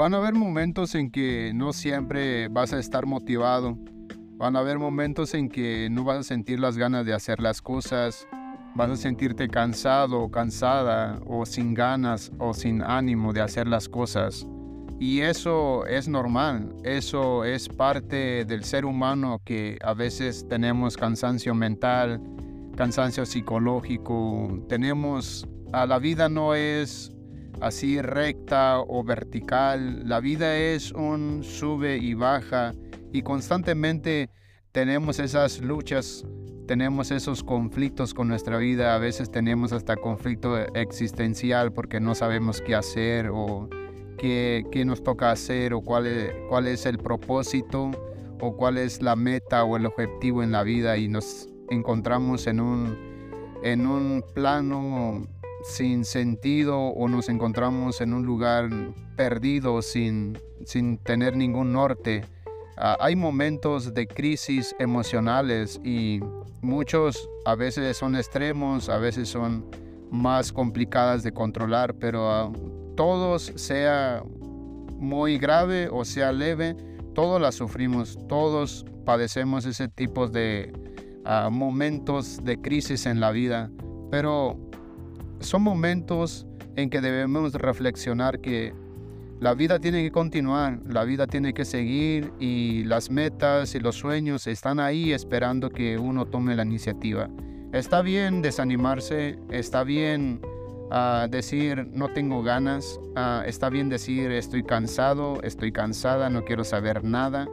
Van a haber momentos en que no siempre vas a estar motivado. Van a haber momentos en que no vas a sentir las ganas de hacer las cosas. Vas a sentirte cansado o cansada o sin ganas o sin ánimo de hacer las cosas. Y eso es normal, eso es parte del ser humano que a veces tenemos cansancio mental, cansancio psicológico, tenemos, la vida no es así recta o vertical, la vida es un sube y baja y constantemente tenemos esas luchas, tenemos esos conflictos con nuestra vida, a veces tenemos hasta conflicto existencial porque no sabemos qué hacer o qué, nos toca hacer o cuál es, cuál es el propósito o cuál es la meta o el objetivo en la vida y nos encontramos en un, en un plano sin sentido o nos encontramos en un lugar perdido sin, sin tener ningún norte. Ah, hay momentos de crisis emocionales y muchos a veces son extremos, a veces son más complicadas de controlar, pero ah, todos, sea muy grave o sea leve, todos la sufrimos, todos padecemos ese tipo de ah, momentos de crisis en la vida, pero son momentos en que debemos reflexionar que la vida tiene que continuar, la vida tiene que seguir y las metas y los sueños están ahí esperando que uno tome la iniciativa. Está bien desanimarse, está bien decir no tengo ganas, está bien decir estoy cansado, estoy cansada, no quiero saber nada.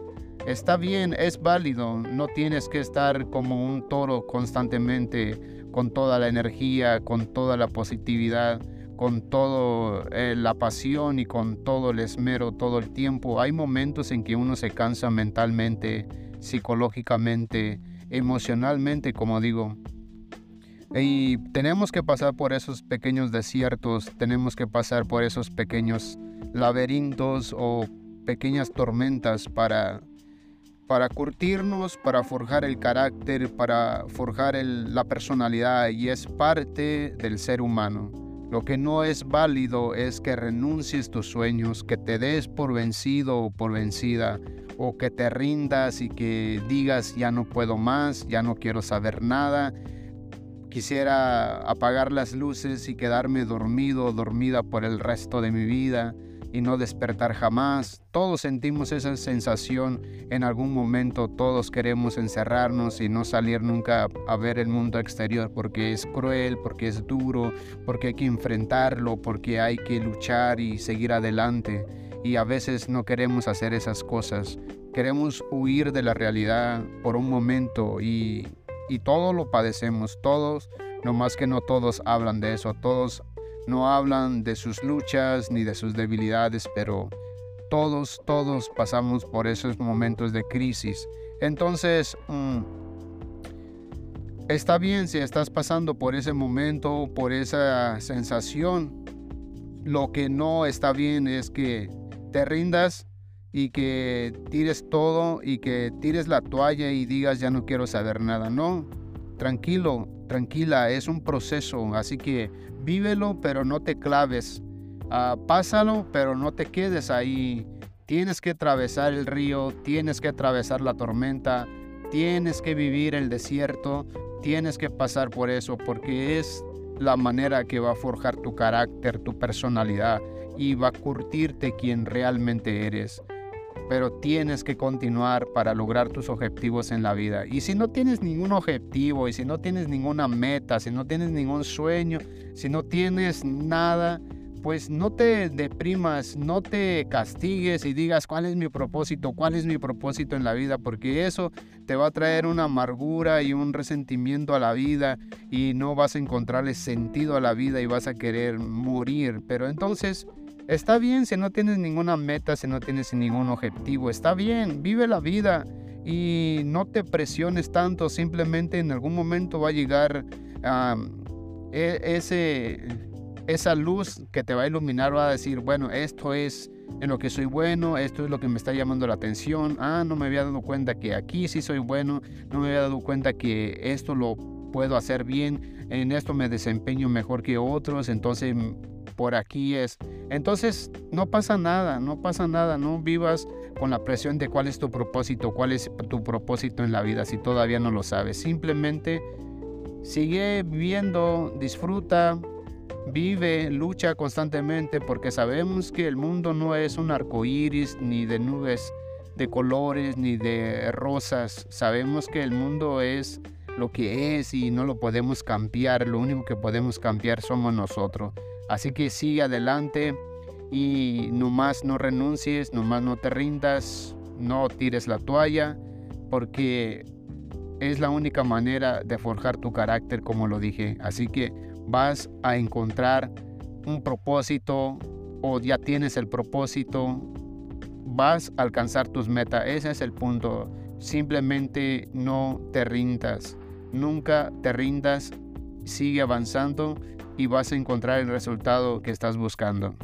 Está bien, es válido, no tienes que estar como un toro constantemente con toda la energía, con toda la positividad, con toda eh, la pasión y con todo el esmero todo el tiempo. Hay momentos en que uno se cansa mentalmente, psicológicamente, emocionalmente, como digo. Y tenemos que pasar por esos pequeños desiertos, tenemos que pasar por esos pequeños laberintos o pequeñas tormentas para, para curtirnos, para forjar el carácter, para forjar la personalidad y es parte del ser humano. Lo que no es válido es que renuncies tus sueños, que te des por vencido o por vencida, o que te rindas y que digas ya no puedo más, ya no quiero saber nada, Quisiera apagar las luces y quedarme dormido o dormida por el resto de mi vida y no despertar jamás. Todos sentimos esa sensación en algún momento, todos queremos encerrarnos y no salir nunca a ver el mundo exterior porque es cruel, porque es duro, porque hay que enfrentarlo, porque hay que luchar y seguir adelante. Y a veces no queremos hacer esas cosas. Queremos huir de la realidad por un momento y y todos lo padecemos, todos, no más que no todos hablan de eso, todos no hablan de sus luchas ni de sus debilidades, pero todos, todos pasamos por esos momentos de crisis. Entonces, mm, está bien si estás pasando por ese momento, por esa sensación. Lo que no está bien es que te rindas y que tires todo y que tires la toalla y digas ya no quiero saber nada. No, tranquilo, tranquila, es un proceso, así que vívelo pero no te claves. Ah, pásalo pero no te quedes ahí. Tienes que atravesar el río, tienes que atravesar la tormenta, tienes que vivir el desierto, tienes que pasar por eso porque es la manera que va a forjar tu carácter, tu personalidad y va a curtirte quien realmente eres pero tienes que continuar para lograr tus objetivos en la vida. Y si no tienes ningún objetivo, y si no tienes ninguna meta, si no tienes ningún sueño, si no tienes nada, pues no te deprimas, no te castigues y digas cuál es mi propósito, cuál es mi propósito en la vida, porque eso te va a traer una amargura y un resentimiento a la vida y no vas a encontrarle sentido a la vida y vas a querer morir. Pero entonces Está bien si no tienes ninguna meta, si no tienes ningún objetivo. Está bien, vive la vida y no te presiones tanto. Simplemente en algún momento va a llegar e, ese, esa luz que te va a iluminar. Va a decir, bueno, esto es en lo que soy bueno, esto es lo que me está llamando la atención. Ah, no me había dado cuenta que aquí sí soy bueno. No me había dado cuenta que esto lo puedo hacer bien. En esto me desempeño mejor que otros. Entonces por aquí es. Entonces, no pasa nada, no pasa nada, no vivas con la presión de cuál es tu propósito, cuál es tu propósito en la vida si todavía no lo sabes. Simplemente sigue viviendo, disfruta, vive, lucha constantemente porque sabemos que el mundo no es un arco iris ni de nubes de colores ni de rosas. Sabemos que el mundo es lo que es y no lo podemos cambiar. Lo único que podemos cambiar somos nosotros. Así que sigue adelante y nomás no renuncies, nomás no te rindas, no tires la toalla, porque es la única manera de forjar tu carácter, como lo dije. Así que vas a encontrar un propósito o ya tienes el propósito, vas a alcanzar tus metas. Ese es el punto. Simplemente no te rindas. Nunca te rindas. Sigue avanzando y vas a encontrar el resultado que estás buscando.